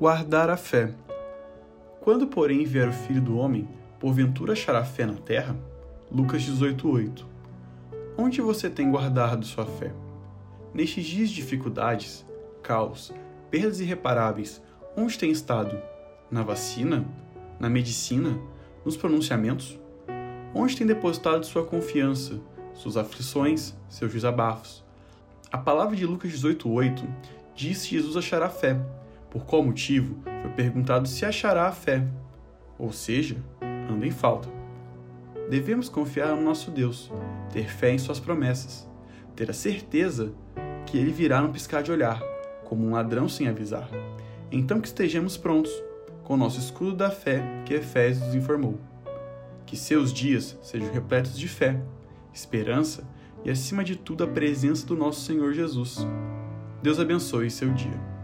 guardar a fé. Quando, porém, vier o Filho do Homem, porventura achará fé na terra? Lucas 18:8. Onde você tem guardado sua fé? Nestes dias de dificuldades, caos, perdas irreparáveis, onde tem estado? Na vacina? Na medicina? Nos pronunciamentos? Onde tem depositado sua confiança, suas aflições, seus desabafos? A palavra de Lucas 18:8 diz que Jesus achará fé. Por qual motivo? Foi perguntado se achará a fé. Ou seja, anda em falta. Devemos confiar no nosso Deus, ter fé em suas promessas, ter a certeza que ele virá no piscar de olhar, como um ladrão sem avisar. Então que estejamos prontos, com o nosso escudo da fé que Efésios nos informou. Que seus dias sejam repletos de fé, esperança e, acima de tudo, a presença do nosso Senhor Jesus. Deus abençoe seu dia.